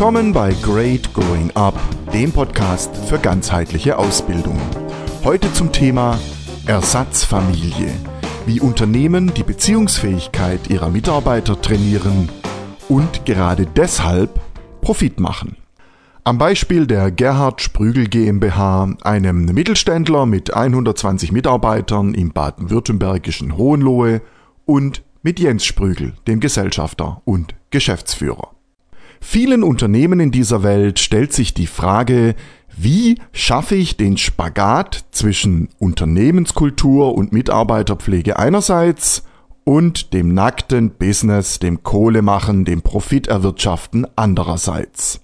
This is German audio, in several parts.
Willkommen bei Great Growing Up, dem Podcast für ganzheitliche Ausbildung. Heute zum Thema Ersatzfamilie, wie Unternehmen die Beziehungsfähigkeit ihrer Mitarbeiter trainieren und gerade deshalb Profit machen. Am Beispiel der Gerhard Sprügel GmbH, einem Mittelständler mit 120 Mitarbeitern im baden-württembergischen Hohenlohe und mit Jens Sprügel, dem Gesellschafter und Geschäftsführer. Vielen Unternehmen in dieser Welt stellt sich die Frage, wie schaffe ich den Spagat zwischen Unternehmenskultur und Mitarbeiterpflege einerseits und dem nackten Business, dem Kohlemachen, dem Profiterwirtschaften andererseits?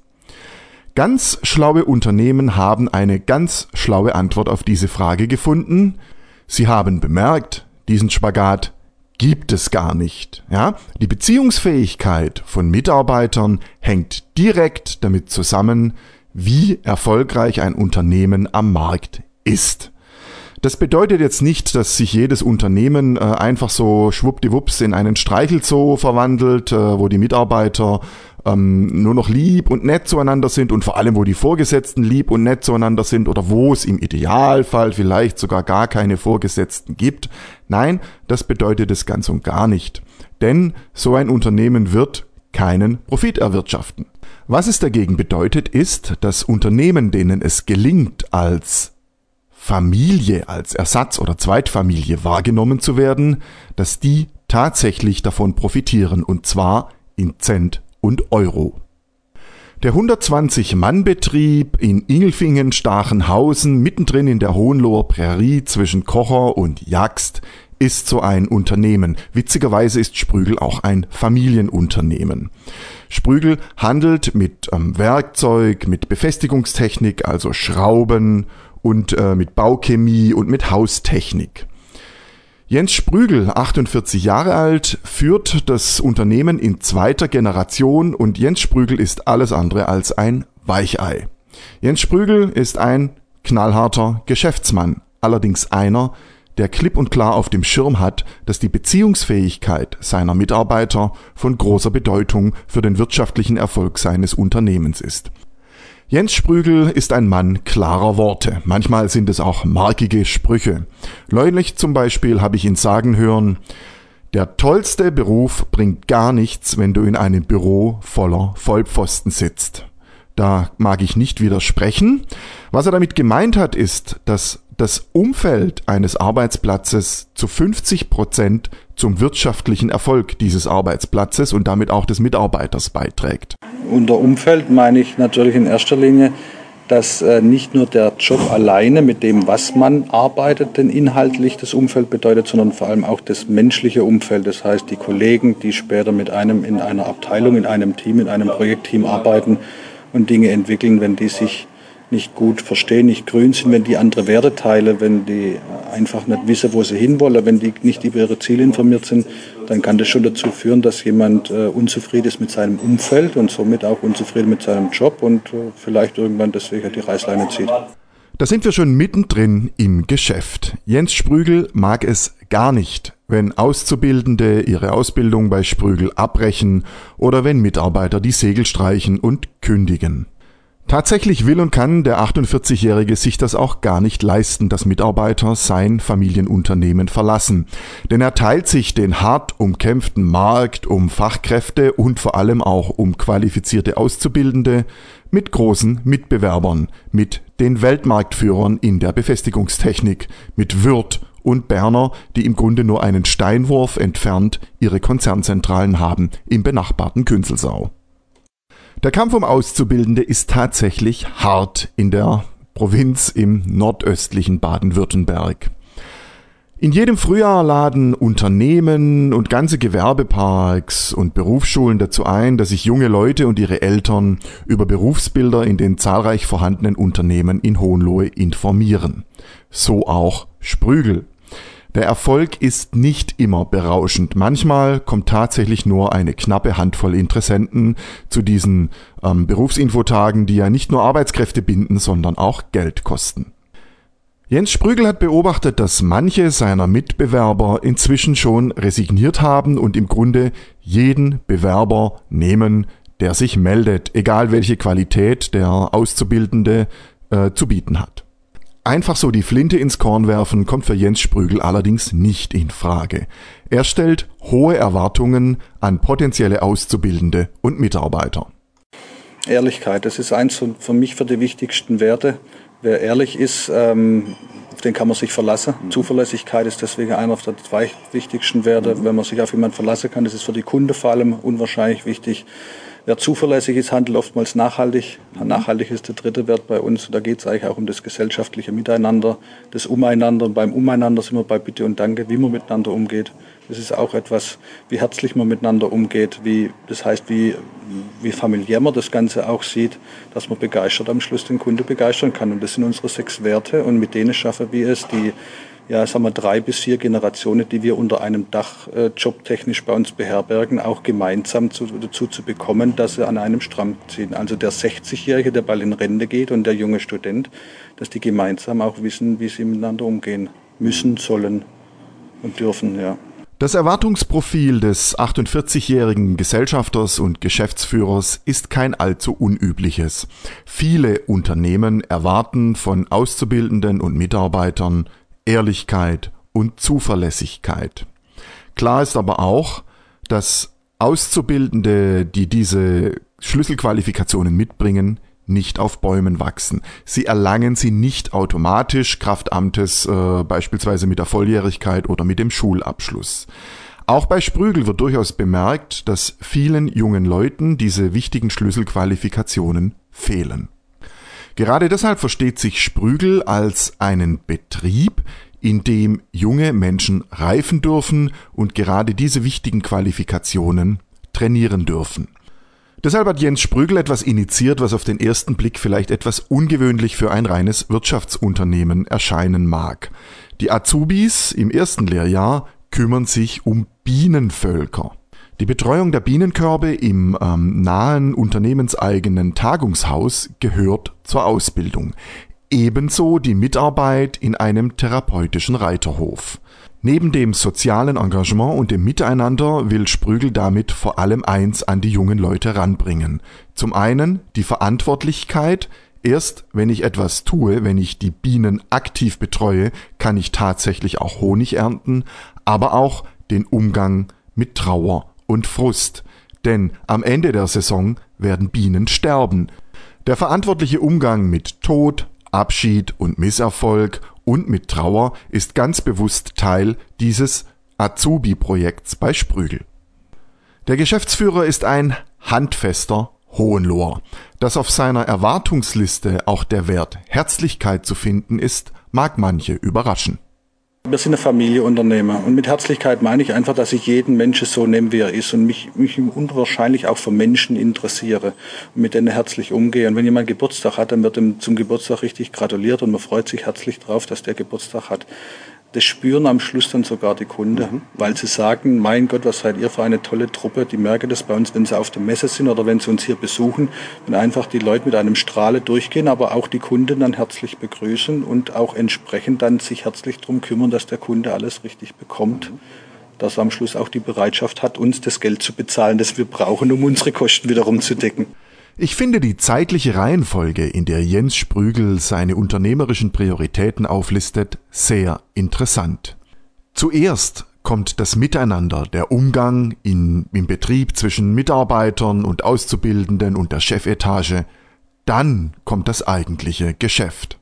Ganz schlaue Unternehmen haben eine ganz schlaue Antwort auf diese Frage gefunden. Sie haben bemerkt, diesen Spagat gibt es gar nicht. Ja? Die Beziehungsfähigkeit von Mitarbeitern hängt direkt damit zusammen, wie erfolgreich ein Unternehmen am Markt ist. Das bedeutet jetzt nicht, dass sich jedes Unternehmen äh, einfach so schwuppdiwupps in einen Streichelzoo verwandelt, äh, wo die Mitarbeiter ähm, nur noch lieb und nett zueinander sind und vor allem, wo die Vorgesetzten lieb und nett zueinander sind oder wo es im Idealfall vielleicht sogar gar keine Vorgesetzten gibt. Nein, das bedeutet es ganz und gar nicht. Denn so ein Unternehmen wird keinen Profit erwirtschaften. Was es dagegen bedeutet, ist, dass Unternehmen, denen es gelingt, als Familie, als Ersatz- oder Zweitfamilie wahrgenommen zu werden, dass die tatsächlich davon profitieren und zwar in Cent und Euro. Der 120-Mann-Betrieb in Ingelfingen-Stachenhausen, mittendrin in der Hohenloher Prärie zwischen Kocher und Jagst, ist so ein Unternehmen. Witzigerweise ist Sprügel auch ein Familienunternehmen. Sprügel handelt mit ähm, Werkzeug, mit Befestigungstechnik, also Schrauben und äh, mit Bauchemie und mit Haustechnik. Jens Sprügel, 48 Jahre alt, führt das Unternehmen in zweiter Generation und Jens Sprügel ist alles andere als ein Weichei. Jens Sprügel ist ein knallharter Geschäftsmann, allerdings einer, der klipp und klar auf dem Schirm hat, dass die Beziehungsfähigkeit seiner Mitarbeiter von großer Bedeutung für den wirtschaftlichen Erfolg seines Unternehmens ist. Jens Sprügel ist ein Mann klarer Worte. Manchmal sind es auch markige Sprüche. Neulich zum Beispiel habe ich ihn sagen hören, der tollste Beruf bringt gar nichts, wenn du in einem Büro voller Vollpfosten sitzt. Da mag ich nicht widersprechen. Was er damit gemeint hat, ist, dass das Umfeld eines Arbeitsplatzes zu 50 Prozent zum wirtschaftlichen Erfolg dieses Arbeitsplatzes und damit auch des Mitarbeiters beiträgt. Unter Umfeld meine ich natürlich in erster Linie, dass äh, nicht nur der Job alleine mit dem, was man arbeitet, denn inhaltlich das Umfeld bedeutet, sondern vor allem auch das menschliche Umfeld. Das heißt, die Kollegen, die später mit einem in einer Abteilung, in einem Team, in einem Projektteam arbeiten und Dinge entwickeln, wenn die sich nicht gut verstehen, nicht grün sind, wenn die andere Werte teilen, wenn die einfach nicht wissen, wo sie hinwollen, wenn die nicht über ihre Ziele informiert sind, dann kann das schon dazu führen, dass jemand äh, unzufrieden ist mit seinem Umfeld und somit auch unzufrieden mit seinem Job und äh, vielleicht irgendwann deswegen die Reißleine zieht. Da sind wir schon mittendrin im Geschäft. Jens Sprügel mag es gar nicht, wenn Auszubildende ihre Ausbildung bei Sprügel abbrechen oder wenn Mitarbeiter die Segel streichen und kündigen. Tatsächlich will und kann der 48-Jährige sich das auch gar nicht leisten, dass Mitarbeiter sein Familienunternehmen verlassen. Denn er teilt sich den hart umkämpften Markt um Fachkräfte und vor allem auch um qualifizierte Auszubildende mit großen Mitbewerbern, mit den Weltmarktführern in der Befestigungstechnik, mit Würth und Berner, die im Grunde nur einen Steinwurf entfernt ihre Konzernzentralen haben im benachbarten Künzelsau. Der Kampf um Auszubildende ist tatsächlich hart in der Provinz im nordöstlichen Baden-Württemberg. In jedem Frühjahr laden Unternehmen und ganze Gewerbeparks und Berufsschulen dazu ein, dass sich junge Leute und ihre Eltern über Berufsbilder in den zahlreich vorhandenen Unternehmen in Hohenlohe informieren. So auch Sprügel. Der Erfolg ist nicht immer berauschend. Manchmal kommt tatsächlich nur eine knappe Handvoll Interessenten zu diesen ähm, Berufsinfotagen, die ja nicht nur Arbeitskräfte binden, sondern auch Geld kosten. Jens Sprügel hat beobachtet, dass manche seiner Mitbewerber inzwischen schon resigniert haben und im Grunde jeden Bewerber nehmen, der sich meldet, egal welche Qualität der Auszubildende äh, zu bieten hat. Einfach so die Flinte ins Korn werfen kommt für Jens Sprügel allerdings nicht in Frage. Er stellt hohe Erwartungen an potenzielle Auszubildende und Mitarbeiter. Ehrlichkeit, das ist eins von, für mich für die wichtigsten Werte. Wer ehrlich ist, ähm, auf den kann man sich verlassen. Zuverlässigkeit ist deswegen einer der zwei wichtigsten Werte. Wenn man sich auf jemanden verlassen kann, das ist für die Kunde vor allem unwahrscheinlich wichtig. Wer zuverlässig ist, handelt oftmals nachhaltig. Nachhaltig ist der dritte Wert bei uns. Und da geht es eigentlich auch um das gesellschaftliche Miteinander, das Umeinander. Und beim Umeinander sind wir bei Bitte und Danke, wie man miteinander umgeht. Das ist auch etwas, wie herzlich man miteinander umgeht, wie, das heißt, wie, wie familiär man das Ganze auch sieht, dass man begeistert am Schluss den Kunde begeistern kann. Und das sind unsere sechs Werte. Und mit denen schaffen wir es, die ja, sagen wir, drei bis vier Generationen, die wir unter einem Dach äh, jobtechnisch bei uns beherbergen, auch gemeinsam zu, dazu zu bekommen, dass sie an einem Strang ziehen. Also der 60-Jährige, der bald in Rente geht und der junge Student, dass die gemeinsam auch wissen, wie sie miteinander umgehen müssen, sollen und dürfen, ja. Das Erwartungsprofil des 48-jährigen Gesellschafters und Geschäftsführers ist kein allzu unübliches. Viele Unternehmen erwarten von Auszubildenden und Mitarbeitern Ehrlichkeit und Zuverlässigkeit. Klar ist aber auch, dass Auszubildende, die diese Schlüsselqualifikationen mitbringen, nicht auf Bäumen wachsen. Sie erlangen sie nicht automatisch Kraft Amtes, äh, beispielsweise mit der Volljährigkeit oder mit dem Schulabschluss. Auch bei Sprügel wird durchaus bemerkt, dass vielen jungen Leuten diese wichtigen Schlüsselqualifikationen fehlen. Gerade deshalb versteht sich Sprügel als einen Betrieb, in dem junge Menschen reifen dürfen und gerade diese wichtigen Qualifikationen trainieren dürfen. Deshalb hat Jens Sprügel etwas initiiert, was auf den ersten Blick vielleicht etwas ungewöhnlich für ein reines Wirtschaftsunternehmen erscheinen mag. Die Azubis im ersten Lehrjahr kümmern sich um Bienenvölker. Die Betreuung der Bienenkörbe im ähm, nahen unternehmenseigenen Tagungshaus gehört zur Ausbildung. Ebenso die Mitarbeit in einem therapeutischen Reiterhof. Neben dem sozialen Engagement und dem Miteinander will Sprügel damit vor allem eins an die jungen Leute ranbringen. Zum einen die Verantwortlichkeit, erst wenn ich etwas tue, wenn ich die Bienen aktiv betreue, kann ich tatsächlich auch Honig ernten, aber auch den Umgang mit Trauer und Frust. Denn am Ende der Saison werden Bienen sterben. Der verantwortliche Umgang mit Tod, Abschied und Misserfolg und mit Trauer ist ganz bewusst Teil dieses Azubi-Projekts bei Sprügel. Der Geschäftsführer ist ein handfester Hohenloher. Dass auf seiner Erwartungsliste auch der Wert Herzlichkeit zu finden ist, mag manche überraschen. Wir sind eine Familieunternehmer und mit Herzlichkeit meine ich einfach, dass ich jeden Menschen so nehme, wie er ist und mich, mich unwahrscheinlich auch für Menschen interessiere und mit denen herzlich umgehe. Und wenn jemand Geburtstag hat, dann wird ihm zum Geburtstag richtig gratuliert und man freut sich herzlich drauf, dass der Geburtstag hat das spüren am Schluss dann sogar die Kunden, mhm. weil sie sagen, mein Gott, was seid ihr für eine tolle Truppe. Die merken das bei uns, wenn sie auf der Messe sind oder wenn sie uns hier besuchen, wenn einfach die Leute mit einem Strahle durchgehen, aber auch die Kunden dann herzlich begrüßen und auch entsprechend dann sich herzlich darum kümmern, dass der Kunde alles richtig bekommt. Mhm. Dass er am Schluss auch die Bereitschaft hat, uns das Geld zu bezahlen, das wir brauchen, um unsere Kosten wiederum zu decken. Ich finde die zeitliche Reihenfolge, in der Jens Sprügel seine unternehmerischen Prioritäten auflistet, sehr interessant. Zuerst kommt das Miteinander, der Umgang in, im Betrieb zwischen Mitarbeitern und Auszubildenden und der Chefetage, dann kommt das eigentliche Geschäft.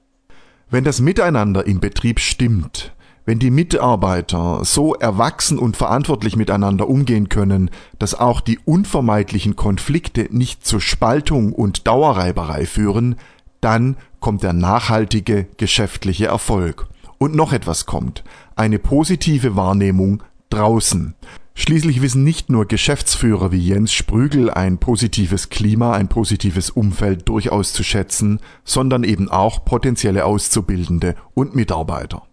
Wenn das Miteinander im Betrieb stimmt, wenn die Mitarbeiter so erwachsen und verantwortlich miteinander umgehen können, dass auch die unvermeidlichen Konflikte nicht zur Spaltung und Dauerreiberei führen, dann kommt der nachhaltige geschäftliche Erfolg. Und noch etwas kommt, eine positive Wahrnehmung draußen. Schließlich wissen nicht nur Geschäftsführer wie Jens Sprügel ein positives Klima, ein positives Umfeld durchaus zu schätzen, sondern eben auch potenzielle Auszubildende und Mitarbeiter.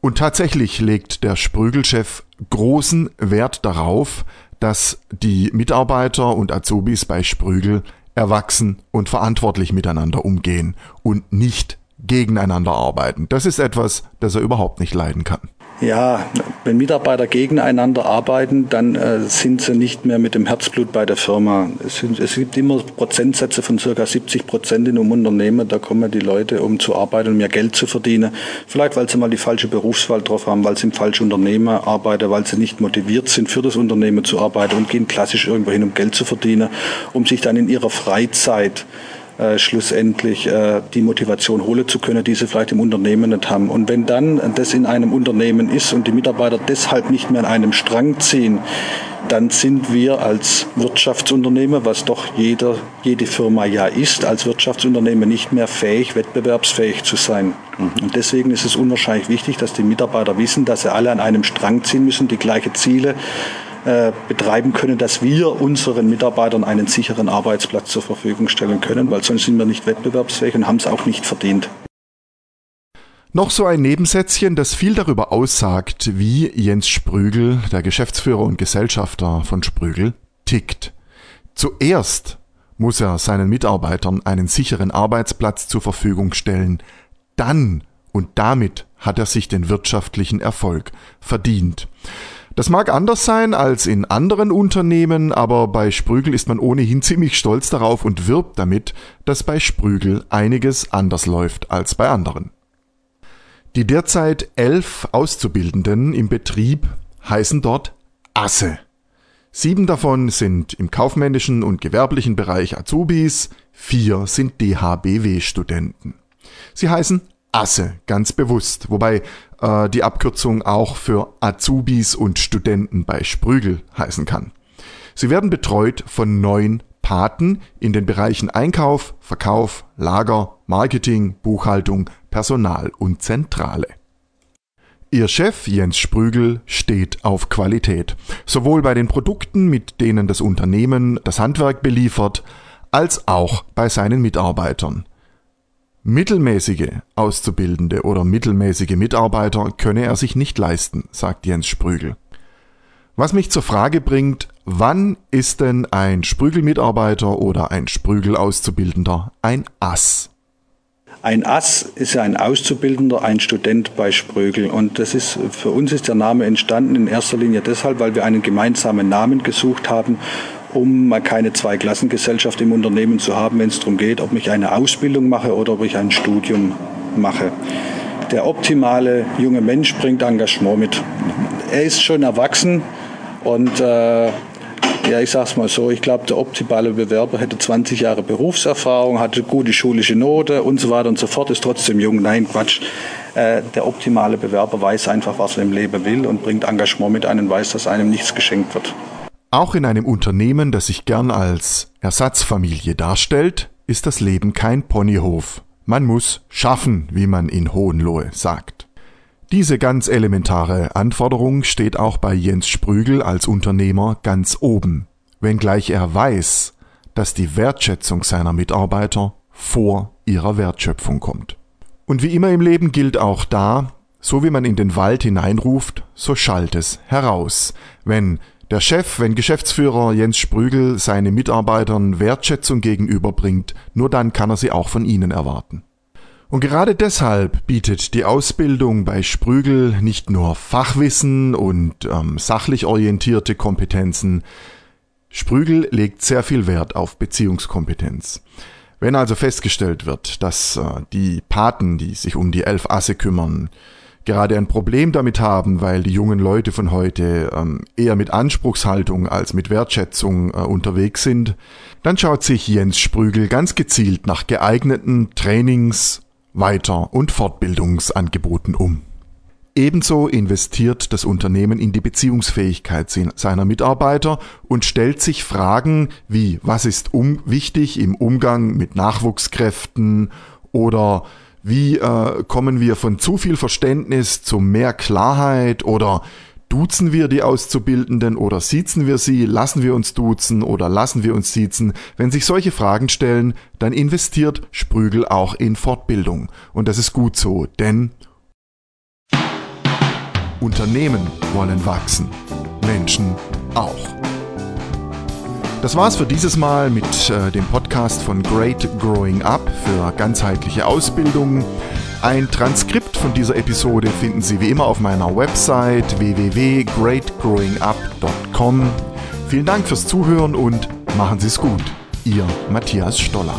Und tatsächlich legt der Sprügelchef großen Wert darauf, dass die Mitarbeiter und Azubis bei Sprügel erwachsen und verantwortlich miteinander umgehen und nicht gegeneinander arbeiten. Das ist etwas, das er überhaupt nicht leiden kann. Ja, wenn Mitarbeiter gegeneinander arbeiten, dann äh, sind sie nicht mehr mit dem Herzblut bei der Firma. Es, sind, es, gibt immer Prozentsätze von circa 70 Prozent in einem Unternehmen. Da kommen die Leute, um zu arbeiten und mehr Geld zu verdienen. Vielleicht, weil sie mal die falsche Berufswahl drauf haben, weil sie im falschen Unternehmen arbeiten, weil sie nicht motiviert sind, für das Unternehmen zu arbeiten und gehen klassisch irgendwo hin, um Geld zu verdienen, um sich dann in ihrer Freizeit äh, schlussendlich äh, die Motivation holen zu können, die sie vielleicht im Unternehmen nicht haben. Und wenn dann das in einem Unternehmen ist und die Mitarbeiter deshalb nicht mehr an einem Strang ziehen, dann sind wir als Wirtschaftsunternehmer, was doch jeder, jede Firma ja ist, als Wirtschaftsunternehmer nicht mehr fähig, wettbewerbsfähig zu sein. Mhm. Und deswegen ist es unwahrscheinlich wichtig, dass die Mitarbeiter wissen, dass sie alle an einem Strang ziehen müssen, die gleiche Ziele äh, betreiben können, dass wir unseren Mitarbeitern einen sicheren Arbeitsplatz zur Verfügung stellen können, weil sonst sind wir nicht wettbewerbsfähig und haben es auch nicht verdient. Noch so ein Nebensätzchen, das viel darüber aussagt, wie Jens Sprügel, der Geschäftsführer und Gesellschafter von Sprügel, tickt. Zuerst muss er seinen Mitarbeitern einen sicheren Arbeitsplatz zur Verfügung stellen, dann und damit hat er sich den wirtschaftlichen Erfolg verdient. Das mag anders sein als in anderen Unternehmen, aber bei Sprügel ist man ohnehin ziemlich stolz darauf und wirbt damit, dass bei Sprügel einiges anders läuft als bei anderen. Die derzeit elf Auszubildenden im Betrieb heißen dort Asse. Sieben davon sind im kaufmännischen und gewerblichen Bereich Azubis, vier sind DHBW-Studenten. Sie heißen Asse, ganz bewusst, wobei äh, die Abkürzung auch für Azubis und Studenten bei Sprügel heißen kann. Sie werden betreut von neun Paten in den Bereichen Einkauf, Verkauf, Lager, Marketing, Buchhaltung, Personal und Zentrale. Ihr Chef Jens Sprügel steht auf Qualität, sowohl bei den Produkten, mit denen das Unternehmen das Handwerk beliefert, als auch bei seinen Mitarbeitern. Mittelmäßige Auszubildende oder mittelmäßige Mitarbeiter könne er sich nicht leisten, sagt Jens Sprügel. Was mich zur Frage bringt, wann ist denn ein Sprügel-Mitarbeiter oder ein Sprügel-Auszubildender ein Ass? Ein Ass ist ja ein Auszubildender, ein Student bei Sprögel. Und das ist, für uns ist der Name entstanden in erster Linie deshalb, weil wir einen gemeinsamen Namen gesucht haben um keine Zweiklassengesellschaft im Unternehmen zu haben, wenn es darum geht, ob ich eine Ausbildung mache oder ob ich ein Studium mache. Der optimale junge Mensch bringt Engagement mit. Er ist schon erwachsen und äh, ja, ich sag's mal so, ich glaube, der optimale Bewerber hätte 20 Jahre Berufserfahrung, hatte gute schulische Note und so weiter und so fort, ist trotzdem jung. Nein, Quatsch. Äh, der optimale Bewerber weiß einfach, was er im Leben will und bringt Engagement mit ein und weiß, dass einem nichts geschenkt wird. Auch in einem Unternehmen, das sich gern als Ersatzfamilie darstellt, ist das Leben kein Ponyhof. Man muss schaffen, wie man in Hohenlohe sagt. Diese ganz elementare Anforderung steht auch bei Jens Sprügel als Unternehmer ganz oben, wenngleich er weiß, dass die Wertschätzung seiner Mitarbeiter vor ihrer Wertschöpfung kommt. Und wie immer im Leben gilt auch da, so wie man in den Wald hineinruft, so schallt es heraus. Wenn der Chef, wenn Geschäftsführer Jens Sprügel seine Mitarbeitern Wertschätzung gegenüberbringt, nur dann kann er sie auch von ihnen erwarten. Und gerade deshalb bietet die Ausbildung bei Sprügel nicht nur Fachwissen und ähm, sachlich orientierte Kompetenzen, Sprügel legt sehr viel Wert auf Beziehungskompetenz. Wenn also festgestellt wird, dass äh, die Paten, die sich um die elf Asse kümmern, gerade ein Problem damit haben, weil die jungen Leute von heute ähm, eher mit Anspruchshaltung als mit Wertschätzung äh, unterwegs sind, dann schaut sich Jens Sprügel ganz gezielt nach geeigneten Trainings-, Weiter- und Fortbildungsangeboten um. Ebenso investiert das Unternehmen in die Beziehungsfähigkeit seiner Mitarbeiter und stellt sich Fragen wie was ist um wichtig im Umgang mit Nachwuchskräften oder wie äh, kommen wir von zu viel Verständnis zu mehr Klarheit oder duzen wir die Auszubildenden oder siezen wir sie, lassen wir uns duzen oder lassen wir uns siezen? Wenn sich solche Fragen stellen, dann investiert Sprügel auch in Fortbildung. Und das ist gut so, denn Unternehmen wollen wachsen, Menschen auch. Das war's für dieses Mal mit äh, dem Podcast von Great Growing Up für ganzheitliche Ausbildung. Ein Transkript von dieser Episode finden Sie wie immer auf meiner Website www.greatgrowingup.com. Vielen Dank fürs Zuhören und machen Sie es gut. Ihr Matthias Stoller.